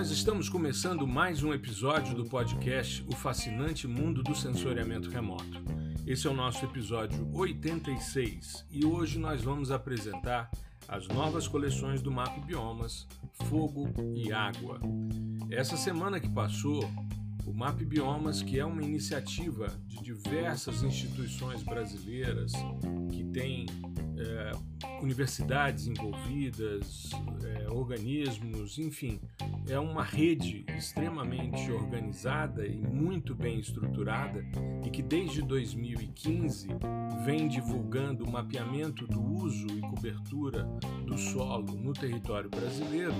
Nós estamos começando mais um episódio do podcast O Fascinante Mundo do Sensoriamento Remoto. Esse é o nosso episódio 86 e hoje nós vamos apresentar as novas coleções do MAP Biomas Fogo e Água. Essa semana que passou, o MAP Biomas, que é uma iniciativa de diversas instituições brasileiras que tem é, universidades envolvidas, é, organismos, enfim, é uma rede extremamente organizada e muito bem estruturada e que desde 2015 vem divulgando o mapeamento do uso e cobertura do solo no território brasileiro,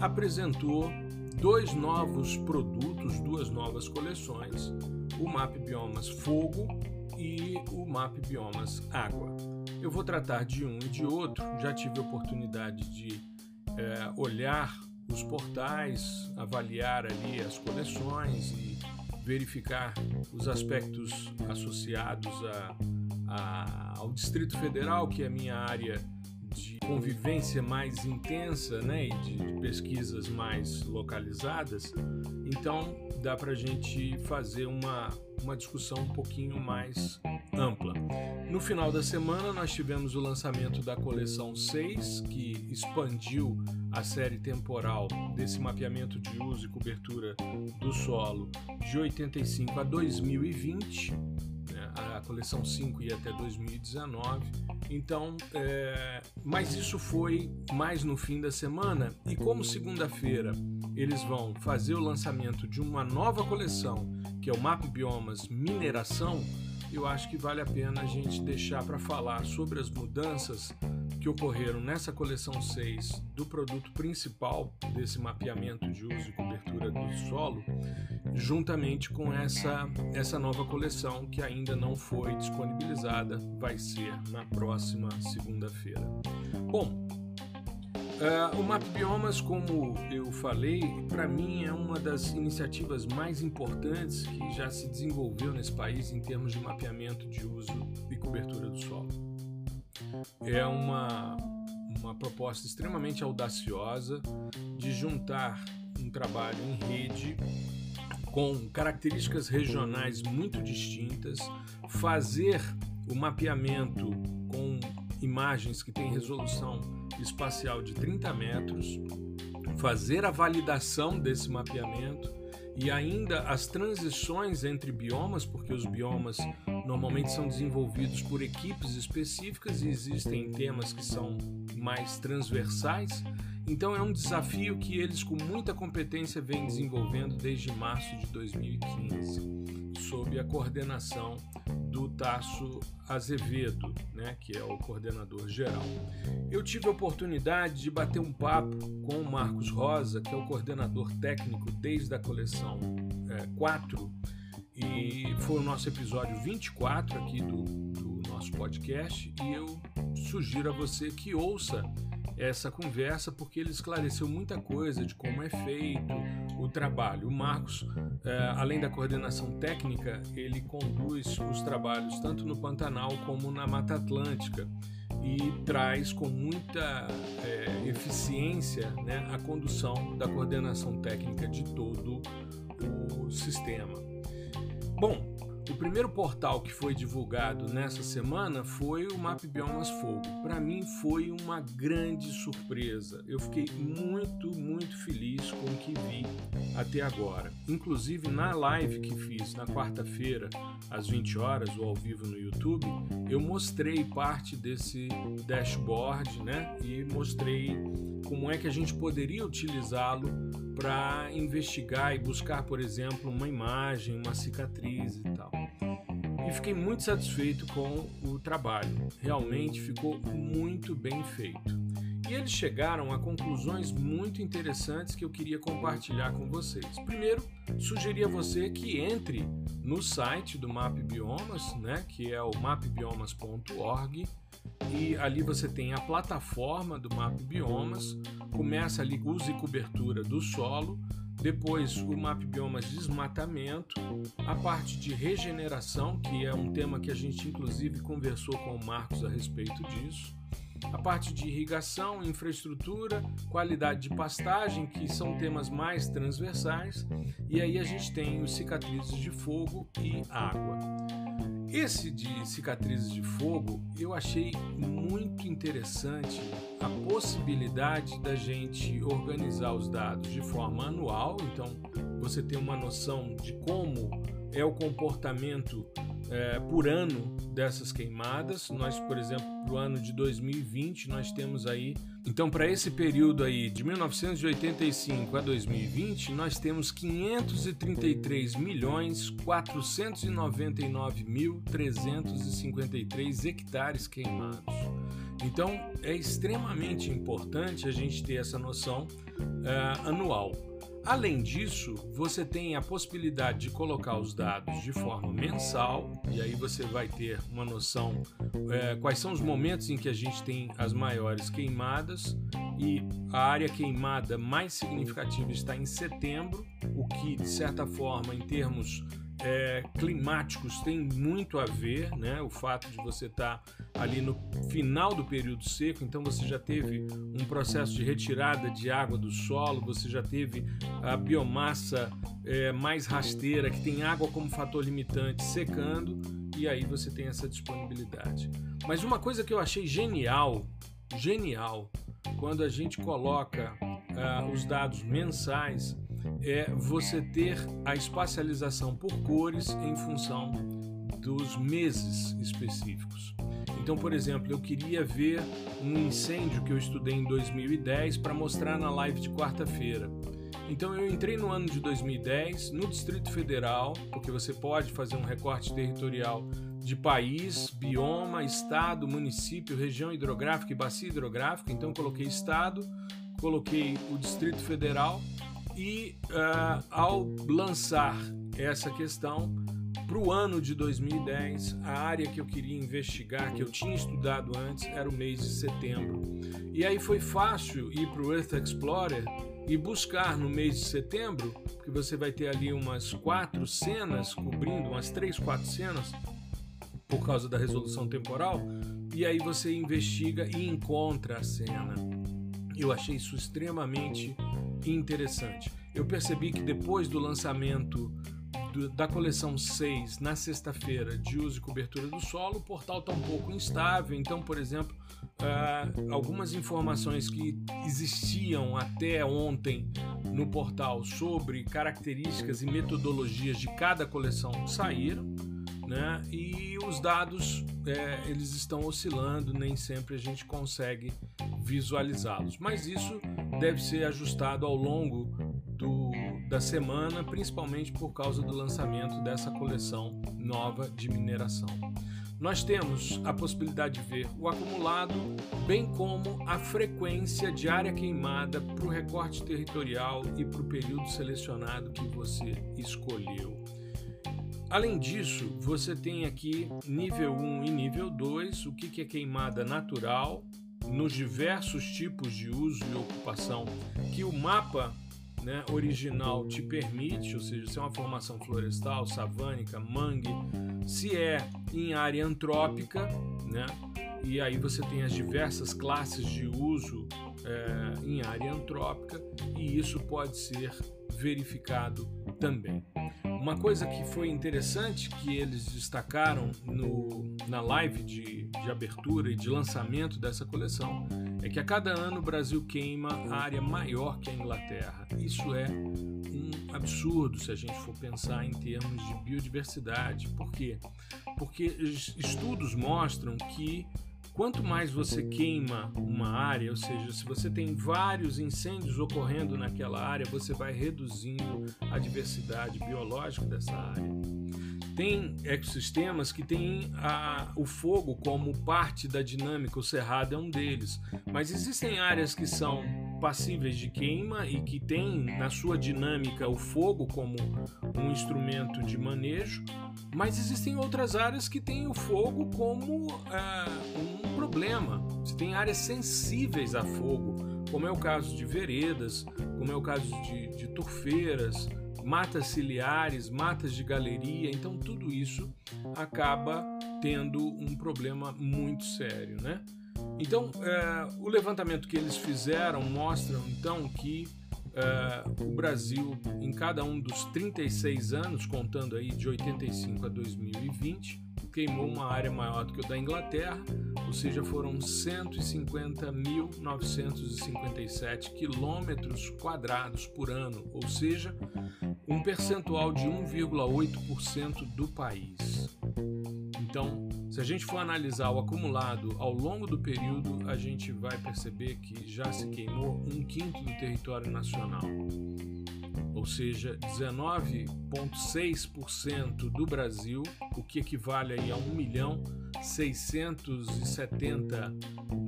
apresentou dois novos produtos, duas novas coleções, o MAP Biomas Fogo e o MAP Biomas Água. Eu vou tratar de um e de outro, já tive a oportunidade de é, olhar os portais, avaliar ali as coleções e verificar os aspectos associados a, a, ao Distrito Federal, que é a minha área de convivência mais intensa né, e de, pesquisas mais localizadas, então dá para a gente fazer uma, uma discussão um pouquinho mais ampla. No final da semana, nós tivemos o lançamento da coleção 6, que expandiu a série temporal desse mapeamento de uso e cobertura do solo de 85 a 2020. A coleção 5 ia até 2019. Então, é... mas isso foi mais no fim da semana. E como segunda-feira eles vão fazer o lançamento de uma nova coleção, que é o Map Biomas Mineração eu acho que vale a pena a gente deixar para falar sobre as mudanças que ocorreram nessa coleção 6 do produto principal desse mapeamento de uso e cobertura do solo, juntamente com essa, essa nova coleção que ainda não foi disponibilizada, vai ser na próxima segunda-feira. Bom, Uh, o Map Biomas, como eu falei, para mim é uma das iniciativas mais importantes que já se desenvolveu nesse país em termos de mapeamento de uso e cobertura do solo. É uma, uma proposta extremamente audaciosa de juntar um trabalho em rede com características regionais muito distintas, fazer o mapeamento com imagens que têm resolução espacial de 30 metros, fazer a validação desse mapeamento e ainda as transições entre biomas, porque os biomas normalmente são desenvolvidos por equipes específicas e existem temas que são mais transversais. Então é um desafio que eles com muita competência vêm desenvolvendo desde março de 2015, sob a coordenação do Tasso Azevedo, né, que é o coordenador geral. Eu tive a oportunidade de bater um papo com o Marcos Rosa, que é o coordenador técnico desde a coleção é, 4, e foi o nosso episódio 24 aqui do, do nosso podcast, e eu sugiro a você que ouça essa conversa porque ele esclareceu muita coisa de como é feito o trabalho. O Marcos, é, além da coordenação técnica, ele conduz os trabalhos tanto no Pantanal como na Mata Atlântica e traz com muita é, eficiência né, a condução da coordenação técnica de todo o sistema. Bom, o primeiro portal que foi divulgado nessa semana foi o Map Biomas Fogo. Para mim foi uma grande surpresa. Eu fiquei muito, muito feliz com o que vi até agora. Inclusive na live que fiz na quarta-feira, às 20 horas, ou ao vivo no YouTube, eu mostrei parte desse dashboard, né? E mostrei como é que a gente poderia utilizá-lo para investigar e buscar, por exemplo, uma imagem, uma cicatriz e tal e fiquei muito satisfeito com o trabalho. Realmente ficou muito bem feito. E eles chegaram a conclusões muito interessantes que eu queria compartilhar com vocês. Primeiro, sugeri a você que entre no site do Map Biomas, né, que é o mapbiomas.org, e ali você tem a plataforma do Map Biomas, começa ali uso e cobertura do solo, depois o MAP Biomas Desmatamento, a parte de regeneração, que é um tema que a gente inclusive conversou com o Marcos a respeito disso, a parte de irrigação, infraestrutura, qualidade de pastagem, que são temas mais transversais, e aí a gente tem os cicatrizes de fogo e água. Esse de cicatrizes de fogo eu achei muito interessante a possibilidade da gente organizar os dados de forma anual, então você tem uma noção de como é o comportamento é, por ano dessas queimadas. Nós, por exemplo, para o ano de 2020, nós temos aí. Então, para esse período aí, de 1985 a 2020, nós temos 533 milhões 499 mil 353 hectares queimados. Então, é extremamente importante a gente ter essa noção é, anual. Além disso, você tem a possibilidade de colocar os dados de forma mensal, e aí você vai ter uma noção é, quais são os momentos em que a gente tem as maiores queimadas, e a área queimada mais significativa está em setembro, o que, de certa forma, em termos é, climáticos tem muito a ver, né? O fato de você estar tá ali no final do período seco, então você já teve um processo de retirada de água do solo, você já teve a biomassa é, mais rasteira, que tem água como fator limitante, secando, e aí você tem essa disponibilidade. Mas uma coisa que eu achei genial, genial, quando a gente coloca uh, os dados mensais é você ter a espacialização por cores em função dos meses específicos. Então, por exemplo, eu queria ver um incêndio que eu estudei em 2010 para mostrar na live de quarta-feira. Então eu entrei no ano de 2010 no Distrito Federal, porque você pode fazer um recorte territorial de país, bioma, estado, município, região hidrográfica e bacia hidrográfica. Então coloquei estado, coloquei o Distrito Federal e uh, ao lançar essa questão para o ano de 2010, a área que eu queria investigar, que eu tinha estudado antes, era o mês de setembro. E aí foi fácil ir para o Earth Explorer e buscar no mês de setembro, porque você vai ter ali umas quatro cenas cobrindo, umas três, quatro cenas, por causa da resolução temporal, e aí você investiga e encontra a cena. Eu achei isso extremamente interessante. Eu percebi que depois do lançamento do, da coleção 6 na sexta-feira de uso e cobertura do solo, o portal está um pouco instável. Então, por exemplo, uh, algumas informações que existiam até ontem no portal sobre características e metodologias de cada coleção saíram. Né? E os dados é, eles estão oscilando, nem sempre a gente consegue visualizá-los. Mas isso deve ser ajustado ao longo do, da semana, principalmente por causa do lançamento dessa coleção nova de mineração. Nós temos a possibilidade de ver o acumulado, bem como a frequência de área queimada para o recorte territorial e para o período selecionado que você escolheu. Além disso, você tem aqui nível 1 e nível 2, o que é queimada natural, nos diversos tipos de uso e ocupação que o mapa né, original te permite, ou seja, se é uma formação florestal, savânica, mangue, se é em área antrópica, né, e aí você tem as diversas classes de uso é, em área antrópica, e isso pode ser verificado também. Uma coisa que foi interessante que eles destacaram no, na live de, de abertura e de lançamento dessa coleção é que a cada ano o Brasil queima área maior que a Inglaterra. Isso é um absurdo se a gente for pensar em termos de biodiversidade. Por quê? Porque estudos mostram que Quanto mais você queima uma área, ou seja, se você tem vários incêndios ocorrendo naquela área, você vai reduzindo a diversidade biológica dessa área. Tem ecossistemas que têm a, o fogo como parte da dinâmica, o cerrado é um deles, mas existem áreas que são passíveis de queima e que têm na sua dinâmica o fogo como um instrumento de manejo, mas existem outras áreas que têm o fogo como uh, um problema. Você tem áreas sensíveis a fogo, como é o caso de veredas, como é o caso de, de turfeiras, matas ciliares, matas de galeria. Então, tudo isso acaba tendo um problema muito sério, né? Então, é, o levantamento que eles fizeram mostra então que é, o Brasil, em cada um dos 36 anos, contando aí de 85 a 2020, queimou uma área maior do que o da Inglaterra, ou seja, foram 150.957 quilômetros quadrados por ano, ou seja, um percentual de 1,8% do país. Então, se a gente for analisar o acumulado ao longo do período, a gente vai perceber que já se queimou um quinto do território nacional, ou seja, 19,6% do Brasil, o que equivale aí a 1 milhão 670,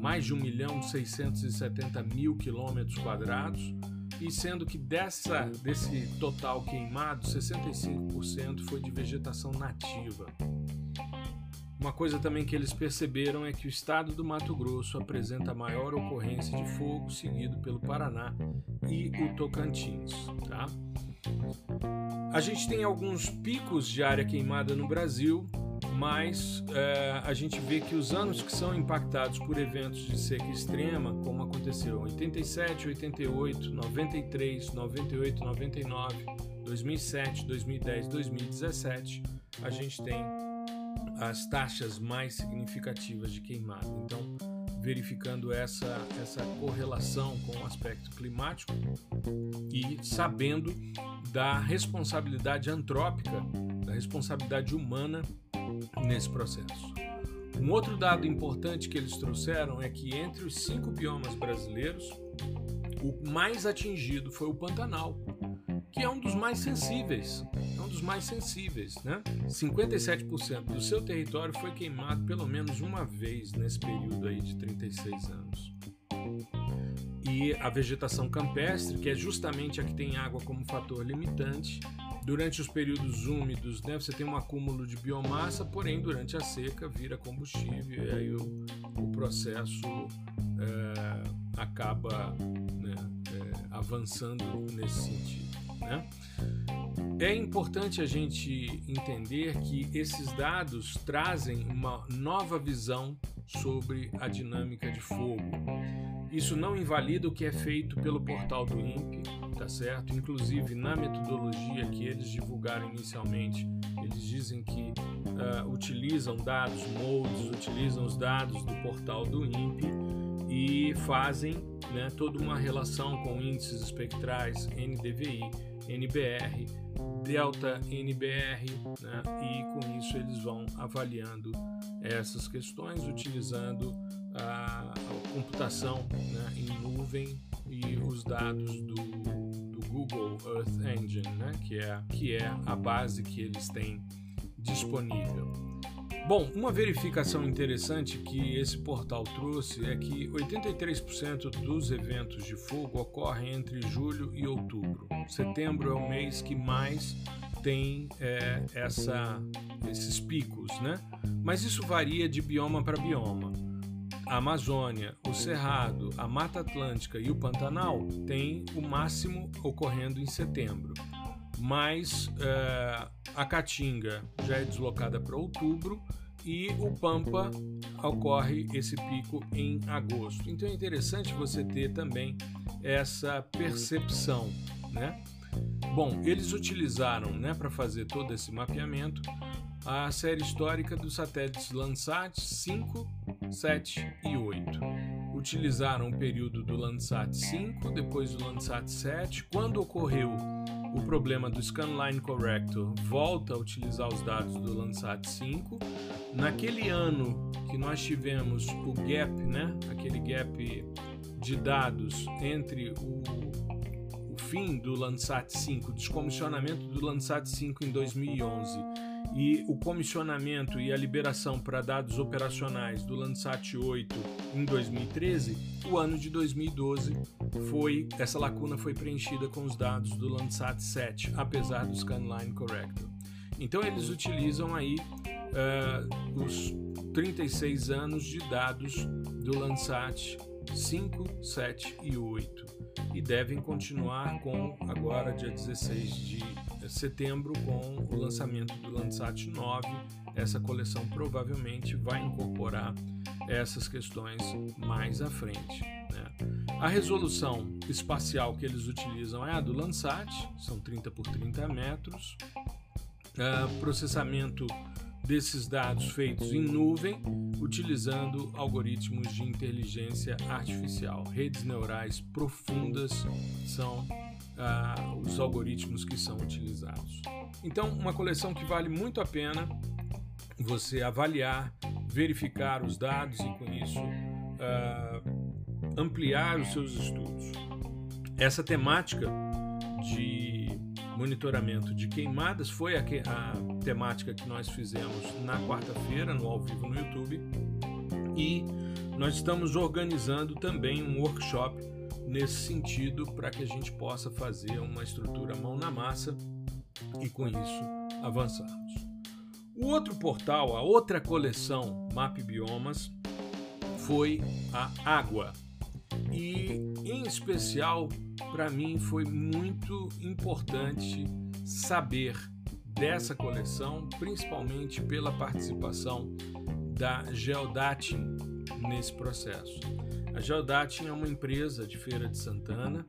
mais de 1 milhão 670 mil quilômetros quadrados, e sendo que dessa, desse total queimado, 65% foi de vegetação nativa. Uma coisa também que eles perceberam é que o estado do Mato Grosso apresenta a maior ocorrência de fogo, seguido pelo Paraná e o Tocantins. Tá? A gente tem alguns picos de área queimada no Brasil, mas é, a gente vê que os anos que são impactados por eventos de seca extrema, como aconteceu em 87, 88, 93, 98, 99, 2007, 2010, 2017, a gente tem as taxas mais significativas de queimada. Então, verificando essa, essa correlação com o aspecto climático e sabendo da responsabilidade antrópica, da responsabilidade humana nesse processo. Um outro dado importante que eles trouxeram é que entre os cinco biomas brasileiros, o mais atingido foi o Pantanal, que é um dos mais sensíveis. É um dos mais sensíveis, né? 57% do seu território foi queimado pelo menos uma vez nesse período aí de 36 anos. E a vegetação campestre, que é justamente a que tem água como fator limitante, durante os períodos úmidos, né, você tem um acúmulo de biomassa, porém durante a seca vira combustível e aí o, o processo é, acaba né, é, avançando nesse sentido. Né? É importante a gente entender que esses dados trazem uma nova visão sobre a dinâmica de fogo. Isso não invalida o que é feito pelo portal do INPE, tá certo? Inclusive na metodologia que eles divulgaram inicialmente, eles dizem que uh, utilizam dados modes, utilizam os dados do portal do INPE e fazem né, toda uma relação com índices espectrais NDVI NBR, delta NBR, né? e com isso eles vão avaliando essas questões utilizando a, computação né? em nuvem e os dados do, do, Google Earth Engine, né? que, é, que é a base que eles têm disponível. Bom, uma verificação interessante que esse portal trouxe é que 83% dos eventos de fogo ocorrem entre julho e outubro. Setembro é o mês que mais tem é, essa, esses picos, né? Mas isso varia de bioma para bioma. A Amazônia, o Cerrado, a Mata Atlântica e o Pantanal têm o máximo ocorrendo em setembro mas é, a Caatinga já é deslocada para outubro e o Pampa ocorre esse pico em agosto. Então é interessante você ter também essa percepção, né? Bom, eles utilizaram, né, para fazer todo esse mapeamento, a série histórica dos satélites Landsat 5, 7 e 8. Utilizaram o período do Landsat 5, depois do Landsat 7, quando ocorreu o problema do Scanline Corrector volta a utilizar os dados do Landsat 5. Naquele ano que nós tivemos o gap, né, aquele gap de dados entre o, o fim do Landsat 5, descomissionamento do Landsat 5 em 2011 e o comissionamento e a liberação para dados operacionais do Landsat 8 em 2013, o ano de 2012 foi essa lacuna foi preenchida com os dados do Landsat 7, apesar do Scanline Corrector. Então eles utilizam aí uh, os 36 anos de dados do Landsat 5, 7 e 8 e devem continuar com agora dia 16 de setembro com o lançamento do Landsat 9. Essa coleção provavelmente vai incorporar essas questões mais à frente. Né? A resolução espacial que eles utilizam é a do Landsat, são 30 por 30 metros. Uh, processamento desses dados feitos em nuvem, utilizando algoritmos de inteligência artificial. Redes neurais profundas são os algoritmos que são utilizados. Então, uma coleção que vale muito a pena você avaliar, verificar os dados e, com isso, ampliar os seus estudos. Essa temática de monitoramento de queimadas foi a, que, a temática que nós fizemos na quarta-feira, no ao vivo no YouTube. E nós estamos organizando também um workshop nesse sentido para que a gente possa fazer uma estrutura mão na massa e com isso avançarmos. O outro portal, a outra coleção Map Biomas foi a água. E em especial para mim foi muito importante saber dessa coleção, principalmente pela participação da Geodatin nesse processo. A Geodatin é uma empresa de Feira de Santana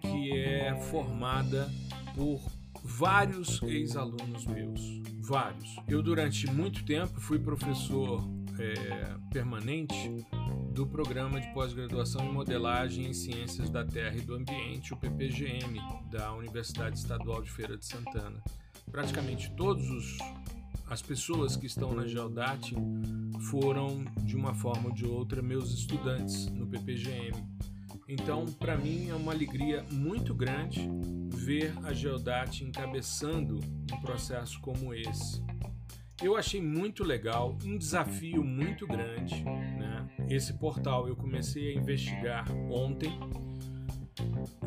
que é formada por vários ex-alunos meus, vários. Eu durante muito tempo fui professor é, permanente do Programa de Pós-Graduação em Modelagem em Ciências da Terra e do Ambiente, o PPGM, da Universidade Estadual de Feira de Santana. Praticamente todos os as pessoas que estão na Geodat foram, de uma forma ou de outra, meus estudantes no PPGM. Então, para mim, é uma alegria muito grande ver a Geodat encabeçando um processo como esse. Eu achei muito legal, um desafio muito grande. Né? Esse portal eu comecei a investigar ontem.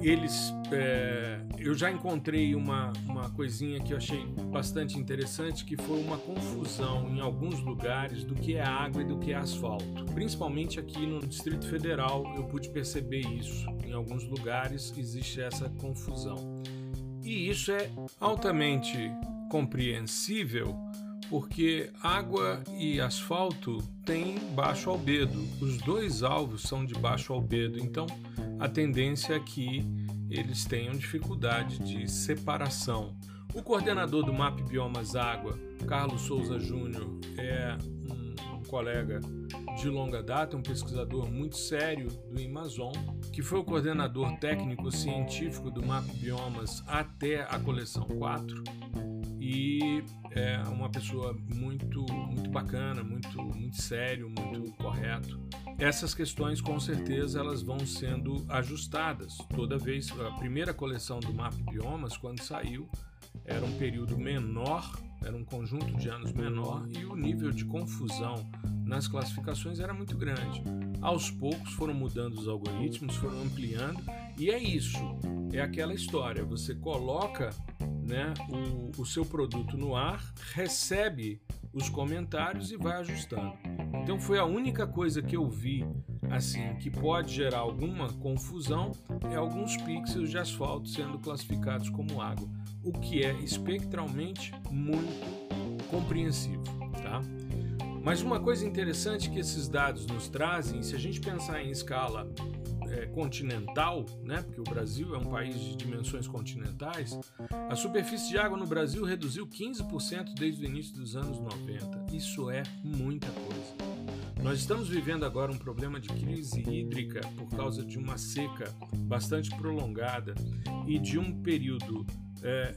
Eles, é, eu já encontrei uma, uma coisinha que eu achei bastante interessante, que foi uma confusão em alguns lugares do que é água e do que é asfalto. Principalmente aqui no Distrito Federal eu pude perceber isso. Em alguns lugares existe essa confusão. E isso é altamente compreensível porque água e asfalto têm baixo albedo. Os dois alvos são de baixo albedo, então a tendência é que eles tenham dificuldade de separação. O coordenador do MAP Biomas Água, Carlos Souza Júnior, é um, colega de longa data, um pesquisador muito sério do Amazon, que foi o coordenador técnico científico do MAP Biomas até a coleção 4 e é uma pessoa muito muito bacana, muito muito sério, muito correto. Essas questões com certeza elas vão sendo ajustadas toda vez. A primeira coleção do Map Biomas quando saiu era um período menor, era um conjunto de anos menor e o nível de confusão nas classificações era muito grande. Aos poucos foram mudando os algoritmos, foram ampliando e é isso. É aquela história. Você coloca né, o, o seu produto no ar, recebe os comentários e vai ajustando. Então foi a única coisa que eu vi assim que pode gerar alguma confusão é alguns pixels de asfalto sendo classificados como água, o que é espectralmente muito compreensível, tá? Mas uma coisa interessante que esses dados nos trazem, se a gente pensar em escala é, continental, né, porque o Brasil é um país de dimensões continentais, a superfície de água no Brasil reduziu 15% desde o início dos anos 90. Isso é muita coisa. Nós estamos vivendo agora um problema de crise hídrica por causa de uma seca bastante prolongada e de um período é,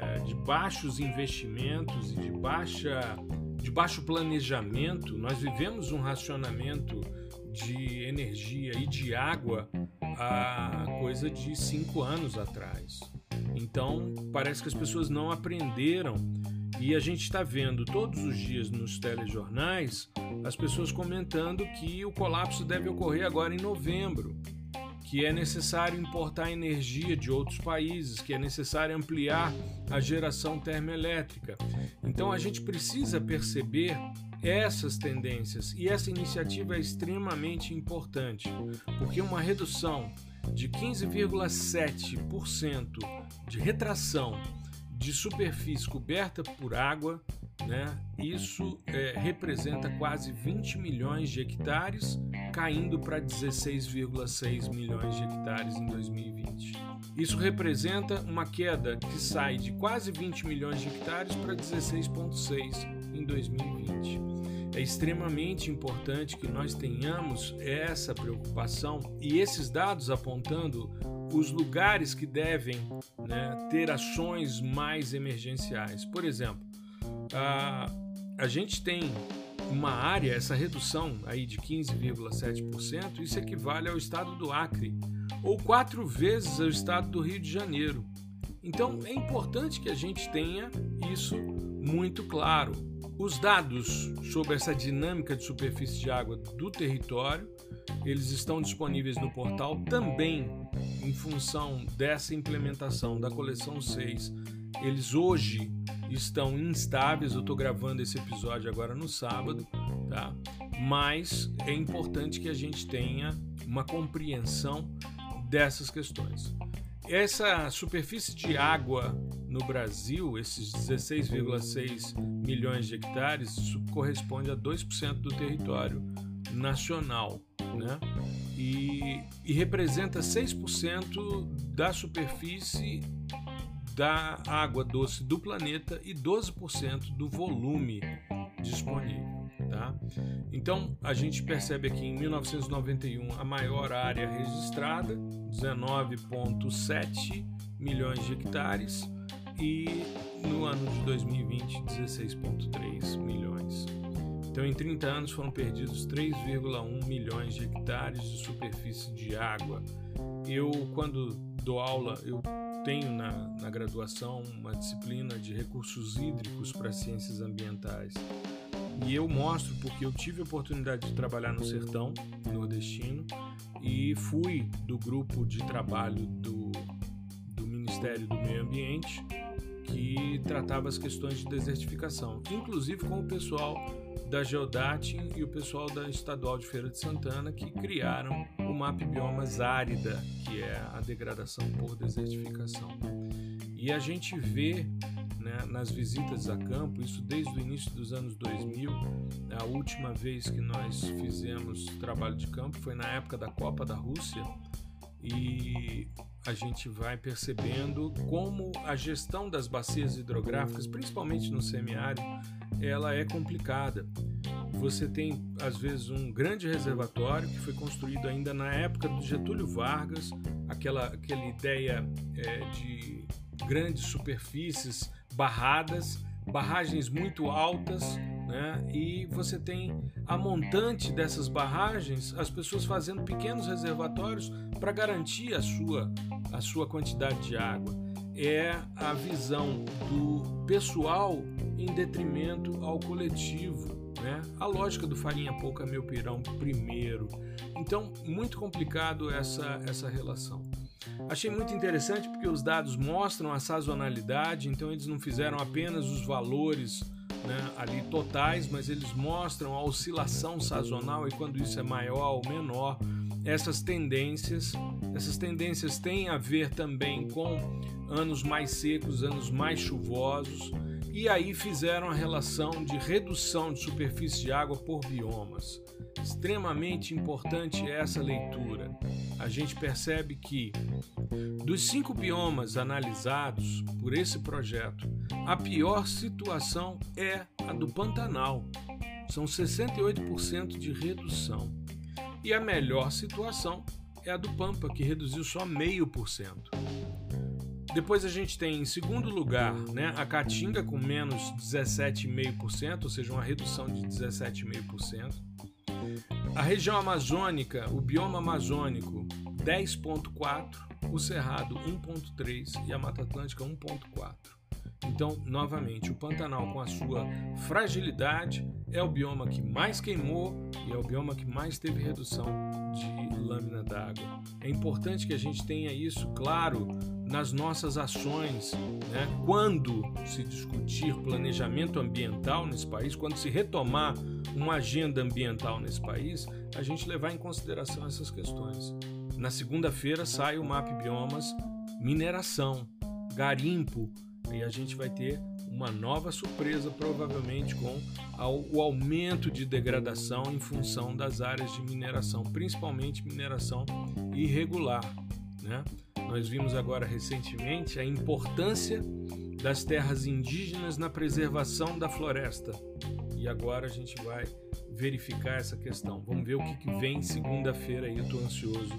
é, de baixos investimentos e de, baixa, de baixo planejamento. Nós vivemos um racionamento de energia e de água há coisa de cinco anos atrás. Então, parece que as pessoas não aprenderam e a gente está vendo todos os dias nos telejornais as pessoas comentando que o colapso deve ocorrer agora em novembro, que é necessário importar energia de outros países, que é necessário ampliar a geração termoelétrica. Então a gente precisa perceber essas tendências e essa iniciativa é extremamente importante, porque uma redução de 15,7% de retração de superfície coberta por água né, isso é, representa quase 20 milhões de hectares, caindo para 16,6 milhões de hectares em 2020. Isso representa uma queda que sai de quase 20 milhões de hectares para 16,6 em 2020. É extremamente importante que nós tenhamos essa preocupação e esses dados apontando os lugares que devem né, ter ações mais emergenciais. Por exemplo, a, a gente tem uma área, essa redução aí de 15,7%, isso equivale ao estado do Acre, ou quatro vezes ao estado do Rio de Janeiro. Então é importante que a gente tenha isso muito claro. Os dados sobre essa dinâmica de superfície de água do território, eles estão disponíveis no portal também em função dessa implementação da coleção 6. Eles hoje estão instáveis. Eu estou gravando esse episódio agora no sábado, tá? Mas é importante que a gente tenha uma compreensão dessas questões. Essa superfície de água no Brasil, esses 16,6 milhões de hectares, isso corresponde a 2% do território nacional, né? E, e representa 6% da superfície da água doce do planeta e 12% do volume disponível. Tá? Então a gente percebe aqui em 1991 a maior área registrada, 19,7 milhões de hectares, e no ano de 2020, 16,3 milhões. Então, em 30 anos foram perdidos 3,1 milhões de hectares de superfície de água. Eu, quando dou aula, eu tenho na, na graduação uma disciplina de recursos hídricos para ciências ambientais. E eu mostro porque eu tive a oportunidade de trabalhar no sertão nordestino e fui do grupo de trabalho do, do Ministério do Meio Ambiente que tratava as questões de desertificação, inclusive com o pessoal da Geodat e o pessoal da Estadual de Feira de Santana que criaram o MAP Biomas Árida, que é a degradação por desertificação. E a gente vê né, nas visitas a campo, isso desde o início dos anos 2000, a última vez que nós fizemos trabalho de campo foi na época da Copa da Rússia, e a gente vai percebendo como a gestão das bacias hidrográficas, principalmente no semiárido, ela é complicada. Você tem, às vezes, um grande reservatório que foi construído ainda na época do Getúlio Vargas, aquela, aquela ideia é, de grandes superfícies barradas, barragens muito altas, né? e você tem a montante dessas barragens, as pessoas fazendo pequenos reservatórios para garantir a sua, a sua quantidade de água. É a visão do pessoal em detrimento ao coletivo. Né? A lógica do farinha pouca meu pirão primeiro. Então, muito complicado essa, essa relação. Achei muito interessante porque os dados mostram a sazonalidade, então eles não fizeram apenas os valores né, ali totais, mas eles mostram a oscilação sazonal e quando isso é maior ou menor, essas tendências, essas tendências têm a ver também com anos mais secos, anos mais chuvosos, e aí fizeram a relação de redução de superfície de água por biomas. Extremamente importante essa leitura. A gente percebe que dos cinco biomas analisados por esse projeto, a pior situação é a do Pantanal. São 68% de redução. E a melhor situação é a do Pampa, que reduziu só meio por cento. Depois a gente tem em segundo lugar né, a Caatinga com menos 17,5%, ou seja, uma redução de 17,5%. A região amazônica, o bioma amazônico, 10,4%, o Cerrado 1,3% e a Mata Atlântica 1,4%. Então, novamente, o Pantanal, com a sua fragilidade, é o bioma que mais queimou e é o bioma que mais teve redução de lâmina d'água. É importante que a gente tenha isso claro nas nossas ações, né? quando se discutir planejamento ambiental nesse país, quando se retomar uma agenda ambiental nesse país, a gente levar em consideração essas questões. Na segunda-feira sai o MAP Biomas Mineração, Garimpo, e a gente vai ter uma nova surpresa, provavelmente com o aumento de degradação em função das áreas de mineração, principalmente mineração irregular. Né? Nós vimos agora recentemente a importância das terras indígenas na preservação da floresta. E agora a gente vai verificar essa questão. Vamos ver o que, vem segunda-feira aí. Estou ansioso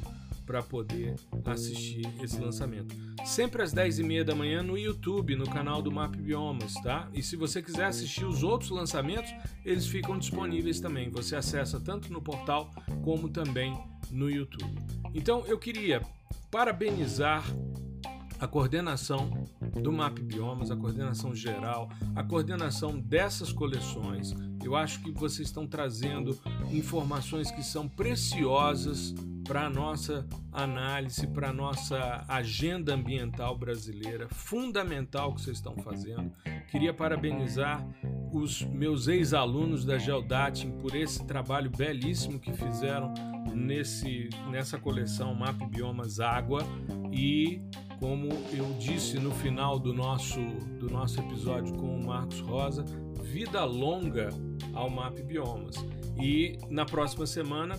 para poder assistir esse lançamento. Sempre às 10h30 da manhã no YouTube, no canal do Map Biomas, tá? E se você quiser assistir os outros lançamentos, eles ficam disponíveis também. Você acessa tanto no portal como também no YouTube. Então eu queria parabenizar a coordenação do MAP Biomas, a coordenação geral, a coordenação dessas coleções. Eu acho que vocês estão trazendo informações que são preciosas para a nossa análise, para a nossa agenda ambiental brasileira, fundamental que vocês estão fazendo. Queria parabenizar os meus ex-alunos da Geodating por esse trabalho belíssimo que fizeram nesse, nessa coleção Map Biomas Água e como eu disse no final do nosso, do nosso episódio com o Marcos Rosa, vida longa ao Map Biomas. E na próxima semana,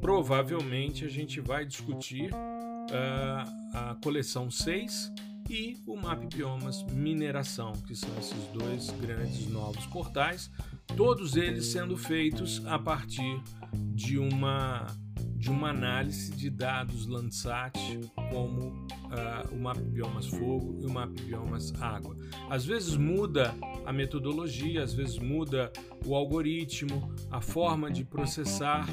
provavelmente, a gente vai discutir uh, a coleção 6 e o Map Biomas Mineração, que são esses dois grandes novos portais, todos eles sendo feitos a partir de uma de uma análise de dados Landsat, como uh, o Map Biomas Fogo e o Map Biomas Água. Às vezes muda a metodologia, às vezes muda o algoritmo, a forma de processar,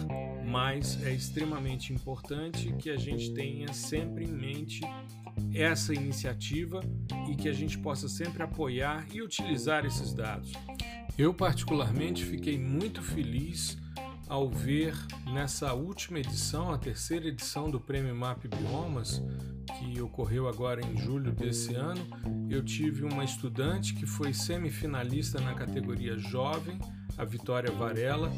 mas é extremamente importante que a gente tenha sempre em mente essa iniciativa e que a gente possa sempre apoiar e utilizar esses dados. Eu, particularmente, fiquei muito feliz ao ver nessa última edição, a terceira edição do Prêmio Map Biomas, que ocorreu agora em julho desse ano, eu tive uma estudante que foi semifinalista na categoria jovem, a Vitória Varela,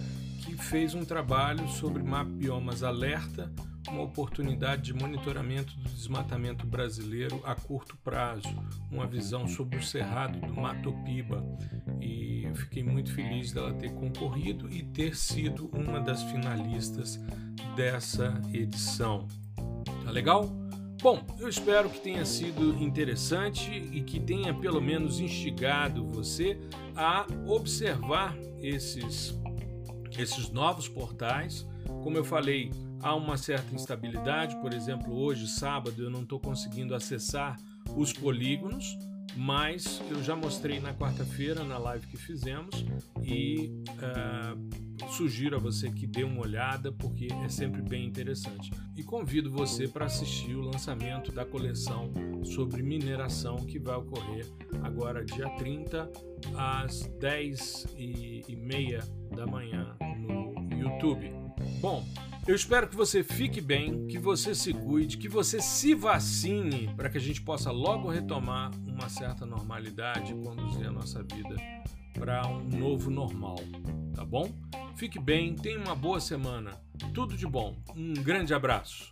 que fez um trabalho sobre Map Biomas Alerta, uma oportunidade de monitoramento do desmatamento brasileiro a curto prazo, uma visão sobre o cerrado do Matopiba. E eu fiquei muito feliz dela ter concorrido e ter sido uma das finalistas dessa edição. Tá legal? Bom, eu espero que tenha sido interessante e que tenha pelo menos instigado você a observar esses, esses novos portais. Como eu falei, há uma certa instabilidade. Por exemplo, hoje, sábado, eu não estou conseguindo acessar os polígonos, mas eu já mostrei na quarta-feira na live que fizemos e uh, sugiro a você que dê uma olhada porque é sempre bem interessante. E convido você para assistir o lançamento da coleção sobre mineração que vai ocorrer agora dia 30 às 10 e meia da manhã no YouTube. Bom, eu espero que você fique bem, que você se cuide, que você se vacine para que a gente possa logo retomar uma certa normalidade e conduzir a nossa vida para um novo normal, tá bom? Fique bem, tenha uma boa semana. Tudo de bom. Um grande abraço.